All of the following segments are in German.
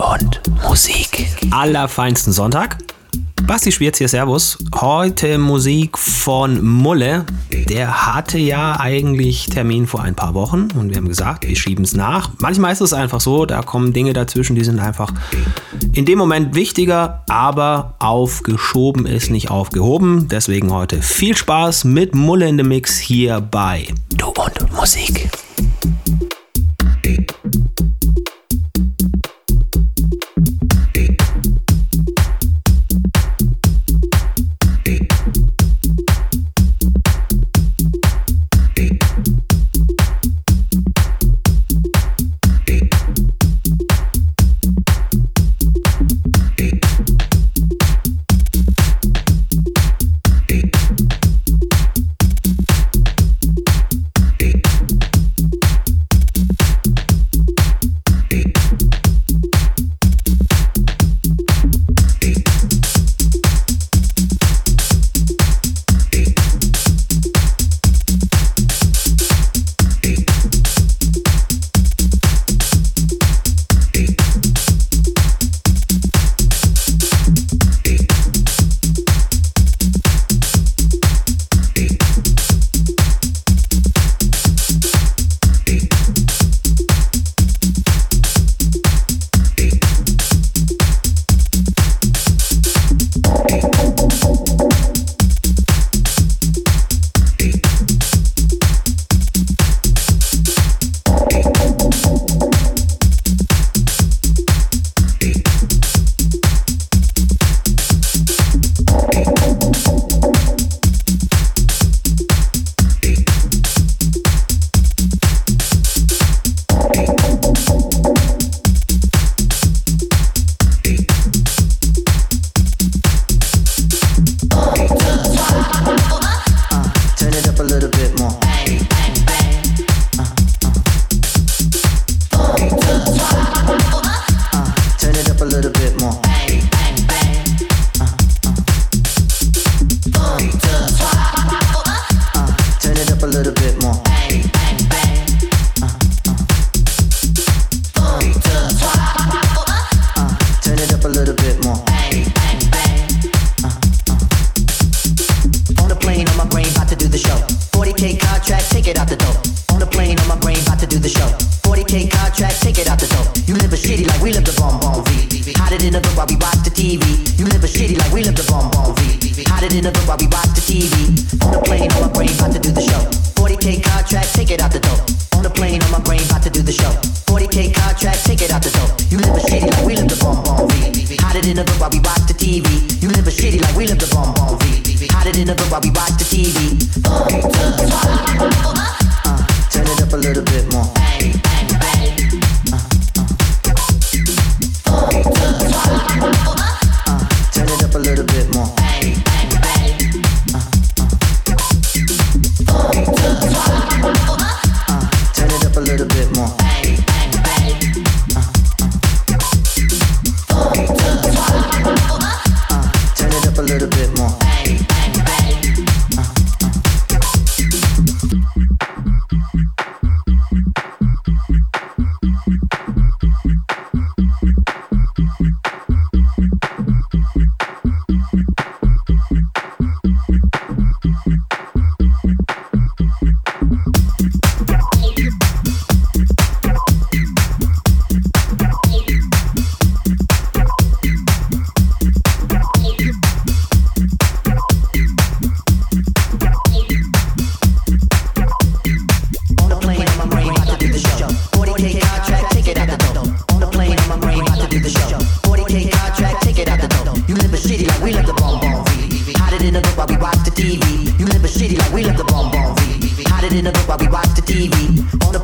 und Musik. Allerfeinsten Sonntag. Basti Schwierz hier, Servus. Heute Musik von Mulle. Der hatte ja eigentlich Termin vor ein paar Wochen und wir haben gesagt, wir schieben es nach. Manchmal ist es einfach so, da kommen Dinge dazwischen, die sind einfach in dem Moment wichtiger, aber aufgeschoben ist nicht aufgehoben. Deswegen heute viel Spaß mit Mulle in the Mix hier bei Du und Musik.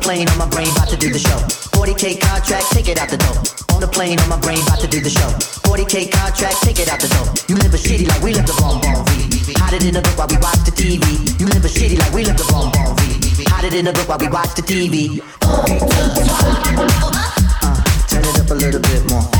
plane on my brain, about to do the show. 40k contract, take it out the door. On the plane on my brain, about to do the show. 40k contract, take it out the door. You live a shitty like we live the bomb bomb. Hide it in the book while we watch the TV. You live a shitty like we live the bomb bomb. Hide it in the book while we watch the TV. Uh, turn it up a little bit more.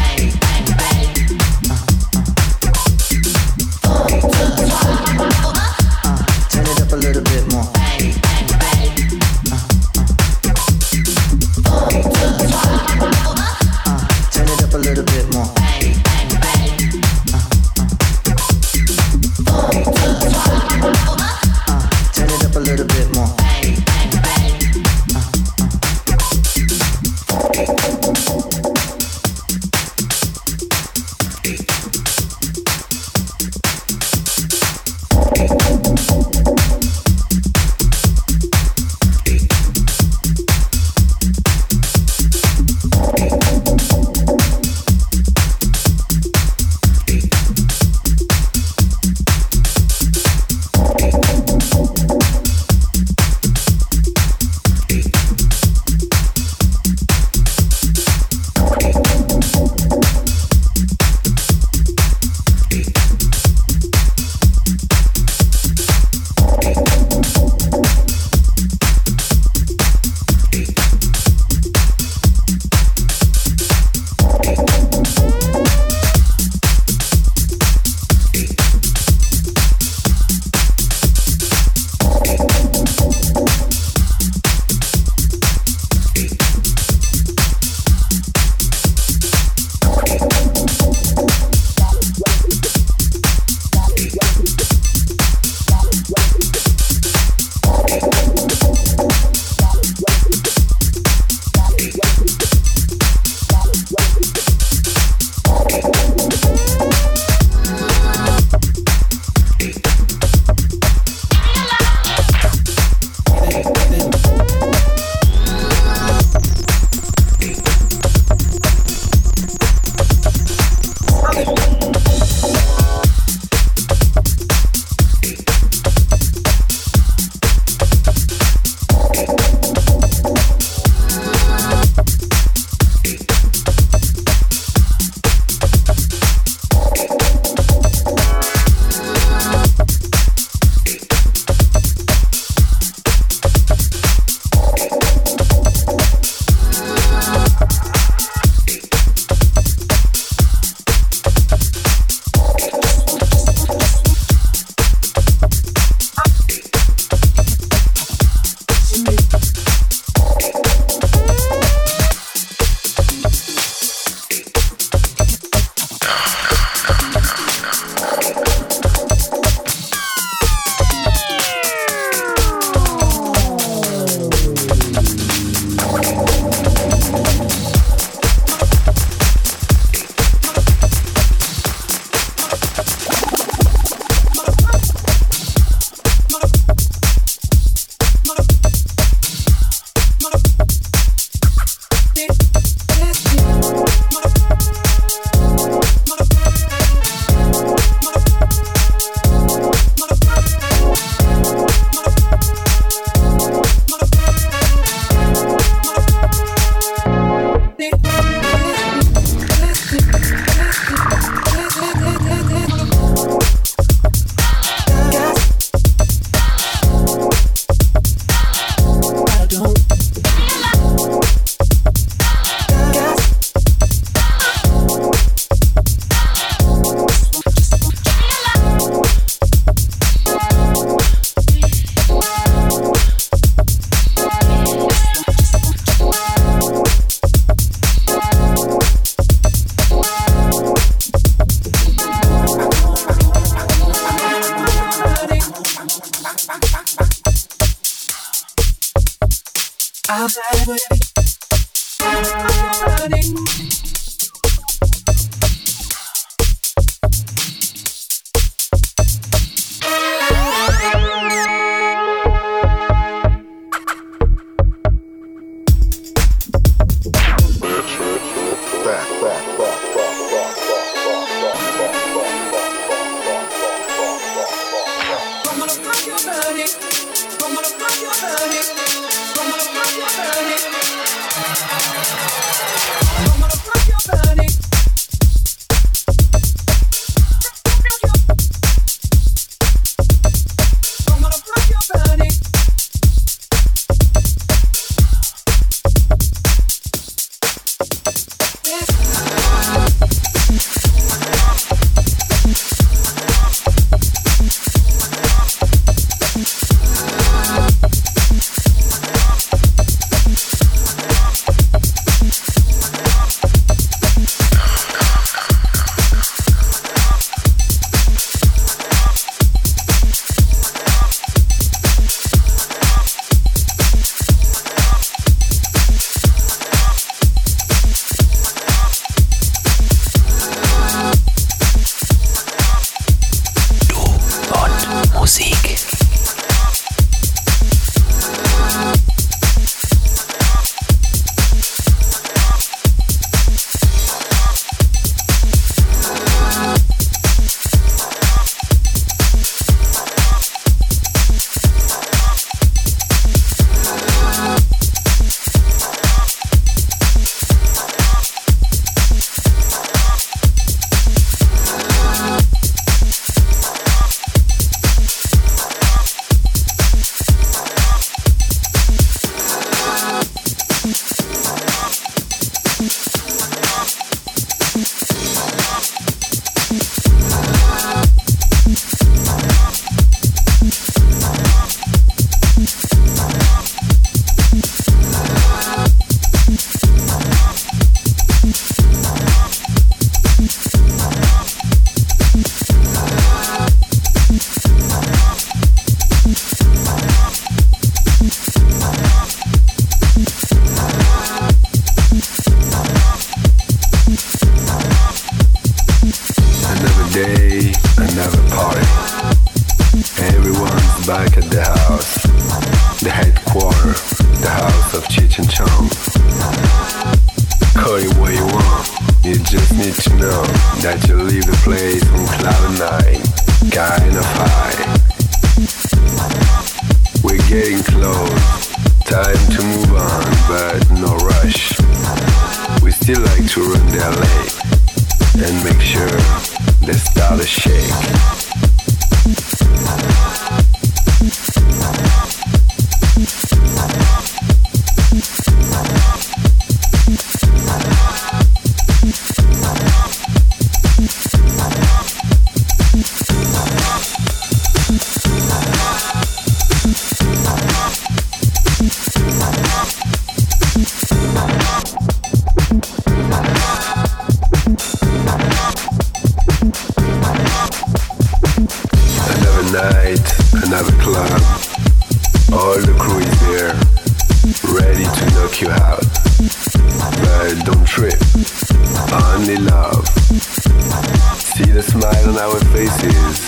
see the smile on our faces,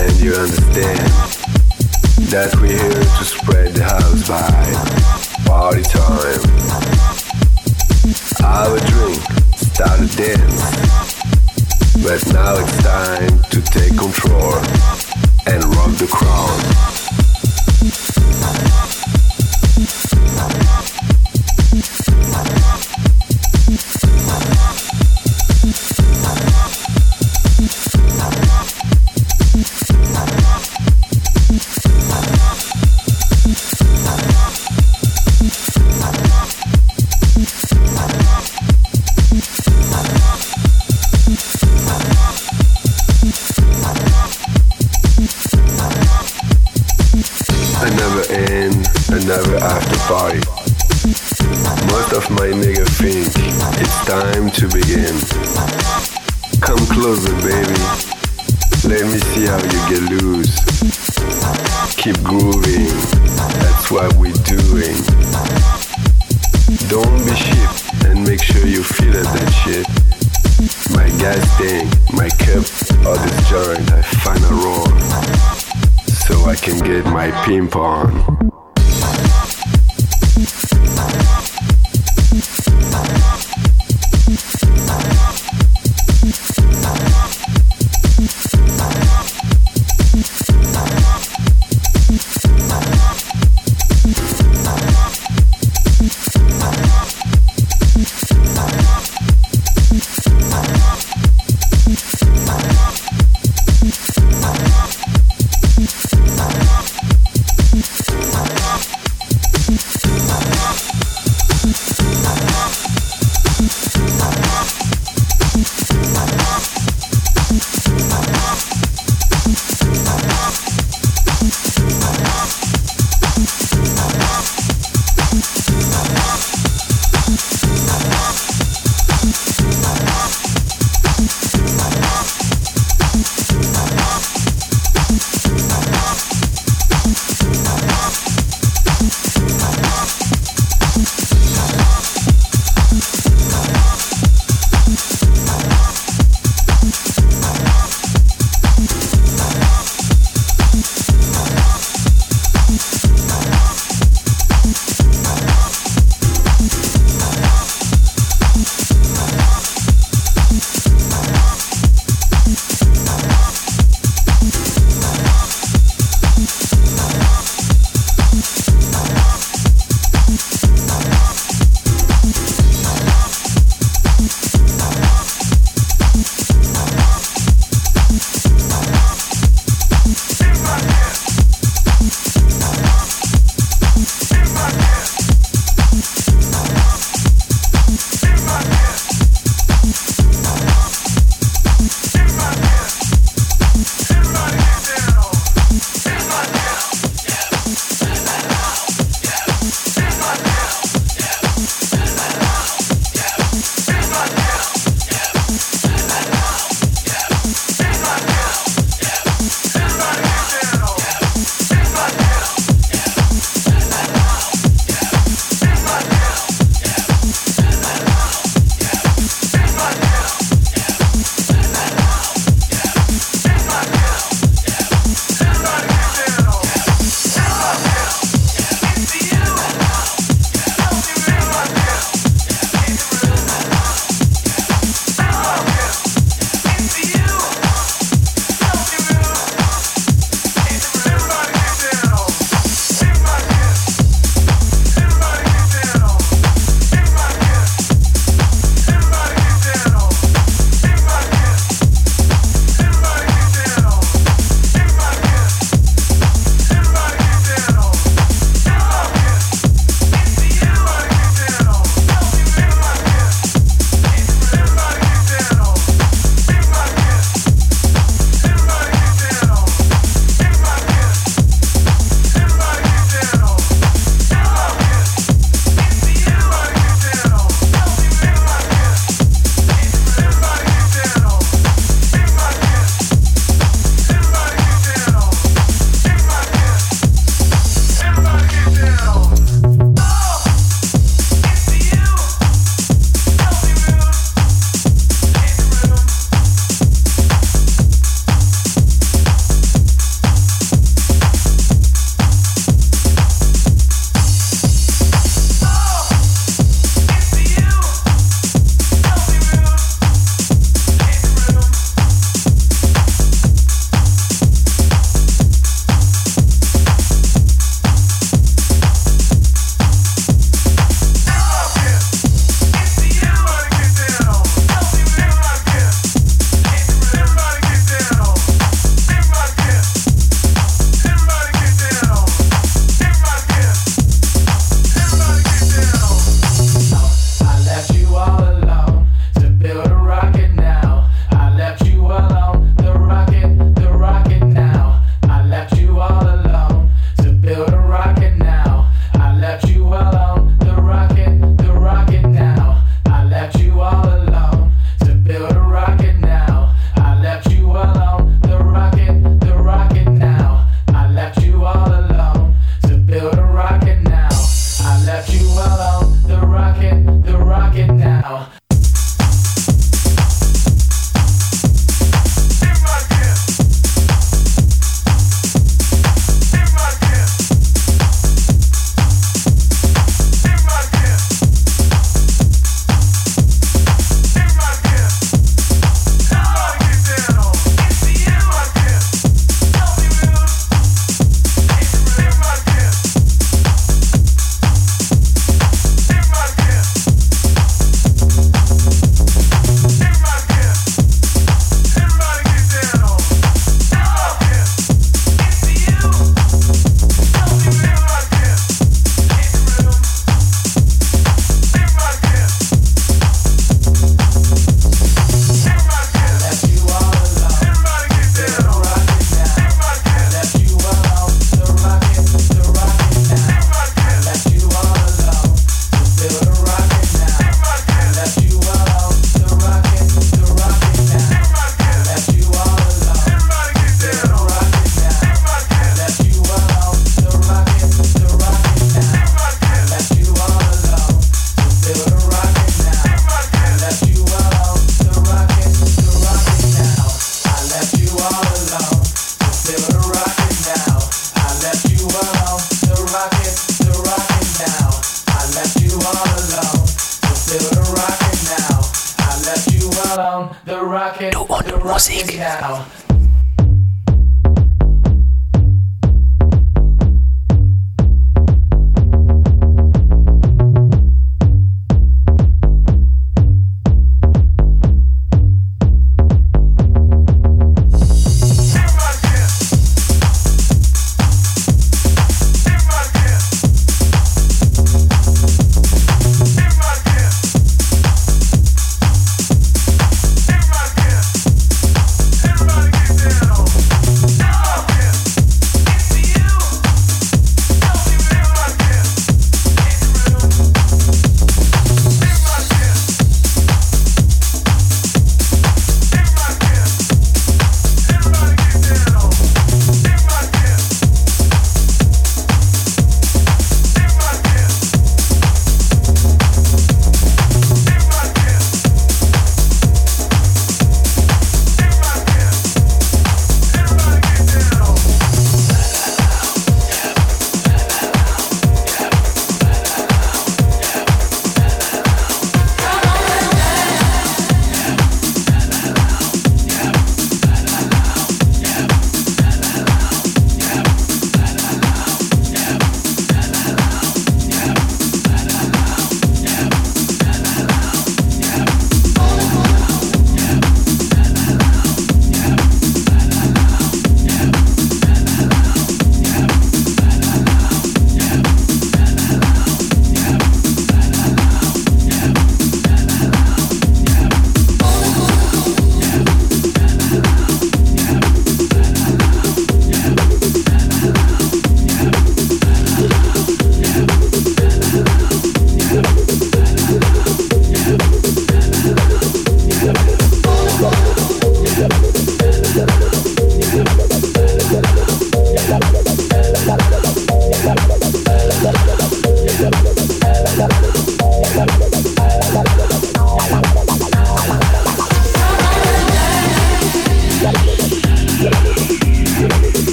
and you understand that we're here to spread the house vibe. Party time. Our drink start a dance, but now it's time to take control and rock the crowd. Spotify. Most of my niggas think it's time to begin. Come closer, baby. Let me see how you get loose. Keep grooving, that's what we're doing. Don't be sheep and make sure you feel that shit. My gas tank, my cup, all this joint, I find a roll So I can get my pimp on.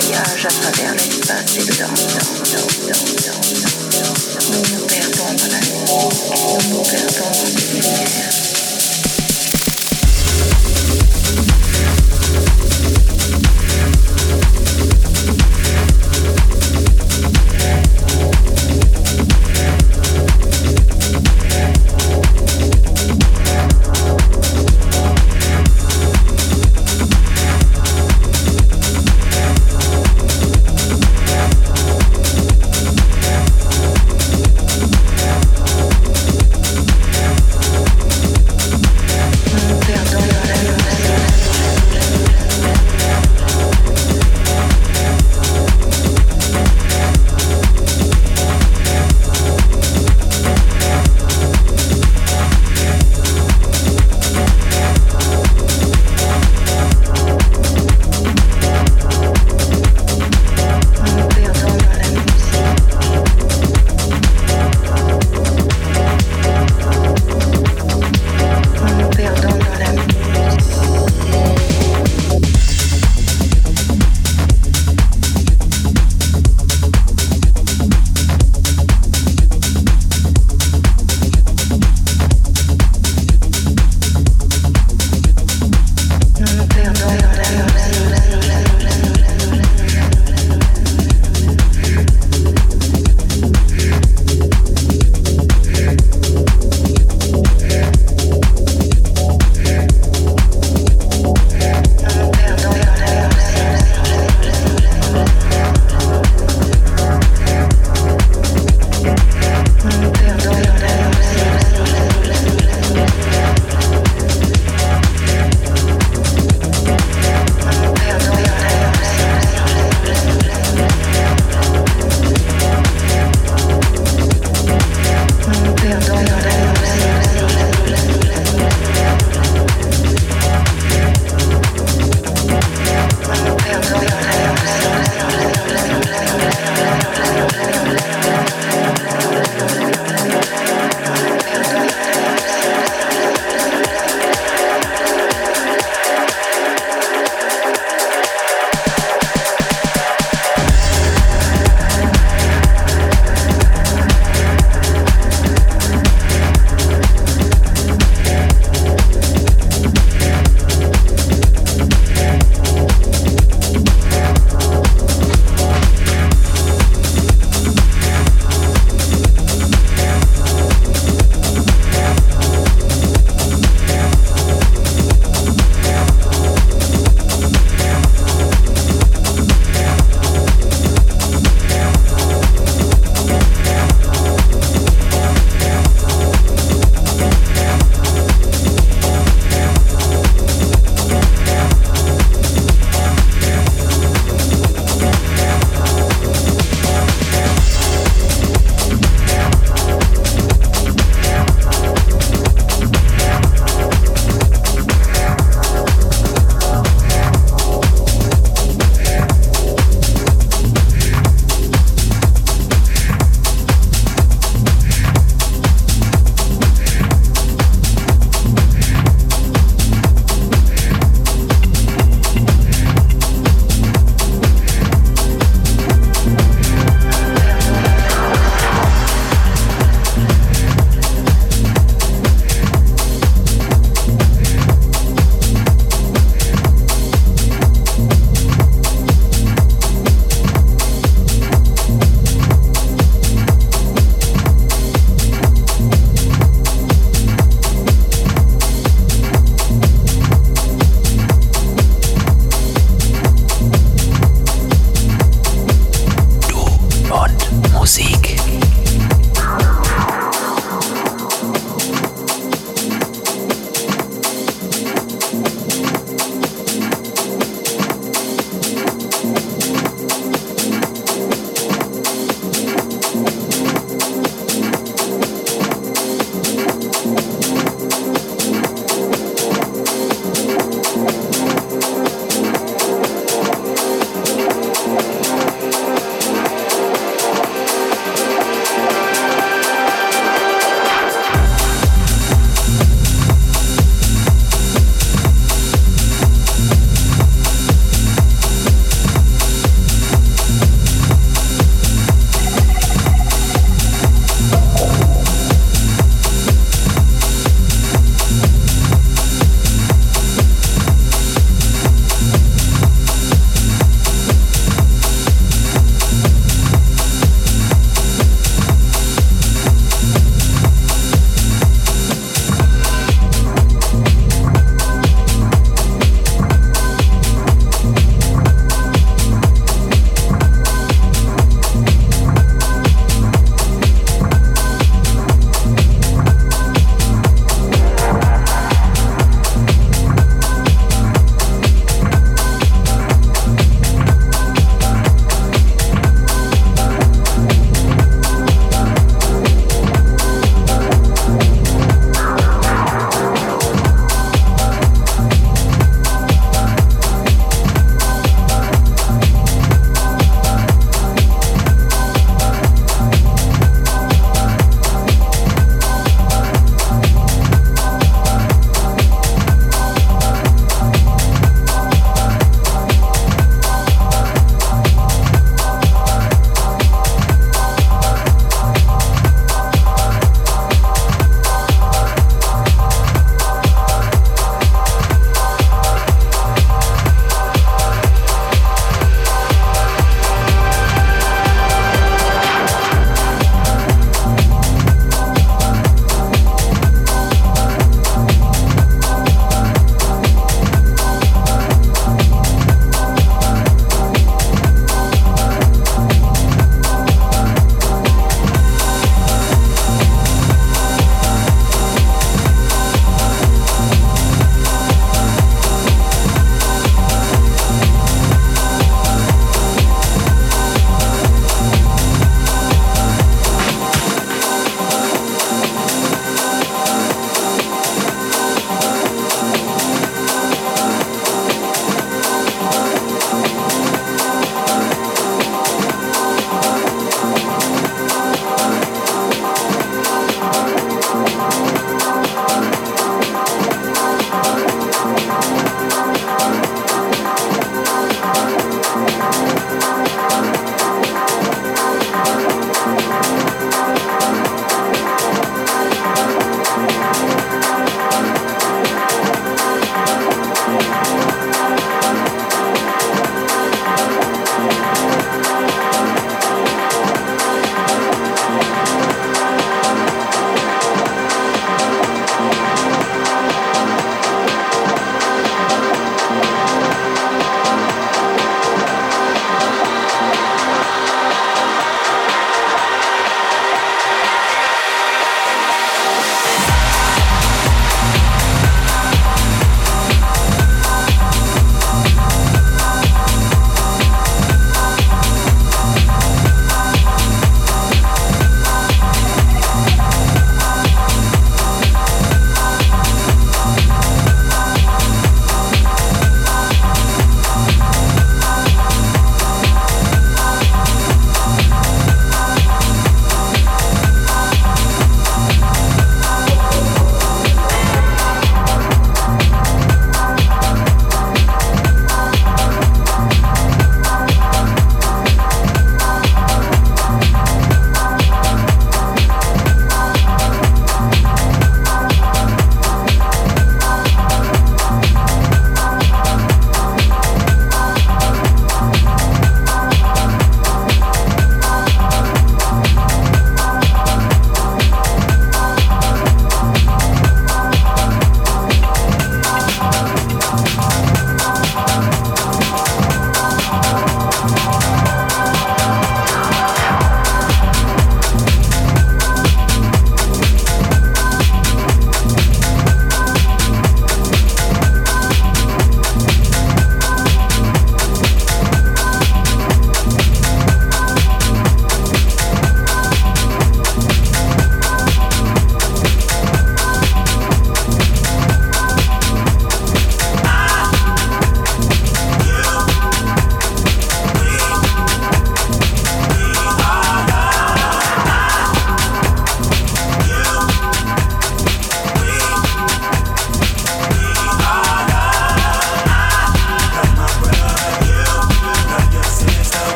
voyage à travers les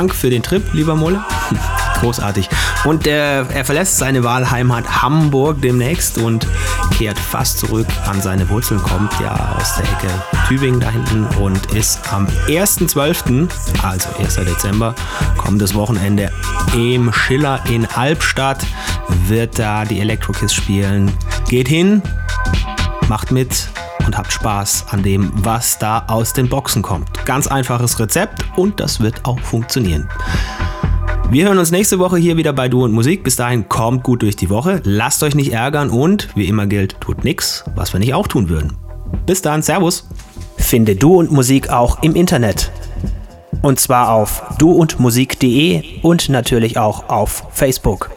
Dank für den Trip, lieber Molle. Hm, großartig. Und äh, er verlässt seine Wahlheimat Hamburg demnächst und kehrt fast zurück an seine Wurzeln, kommt ja aus der Ecke Tübingen da hinten und ist am 1.12., also 1. Dezember, kommendes Wochenende im Schiller in Albstadt, wird da die Elektrokiss spielen. Geht hin, macht mit, Spaß an dem, was da aus den Boxen kommt. Ganz einfaches Rezept und das wird auch funktionieren. Wir hören uns nächste Woche hier wieder bei Du und Musik. Bis dahin kommt gut durch die Woche, lasst euch nicht ärgern und wie immer gilt, tut nichts, was wir nicht auch tun würden. Bis dann, Servus. Finde Du und Musik auch im Internet. Und zwar auf duundmusik.de und natürlich auch auf Facebook.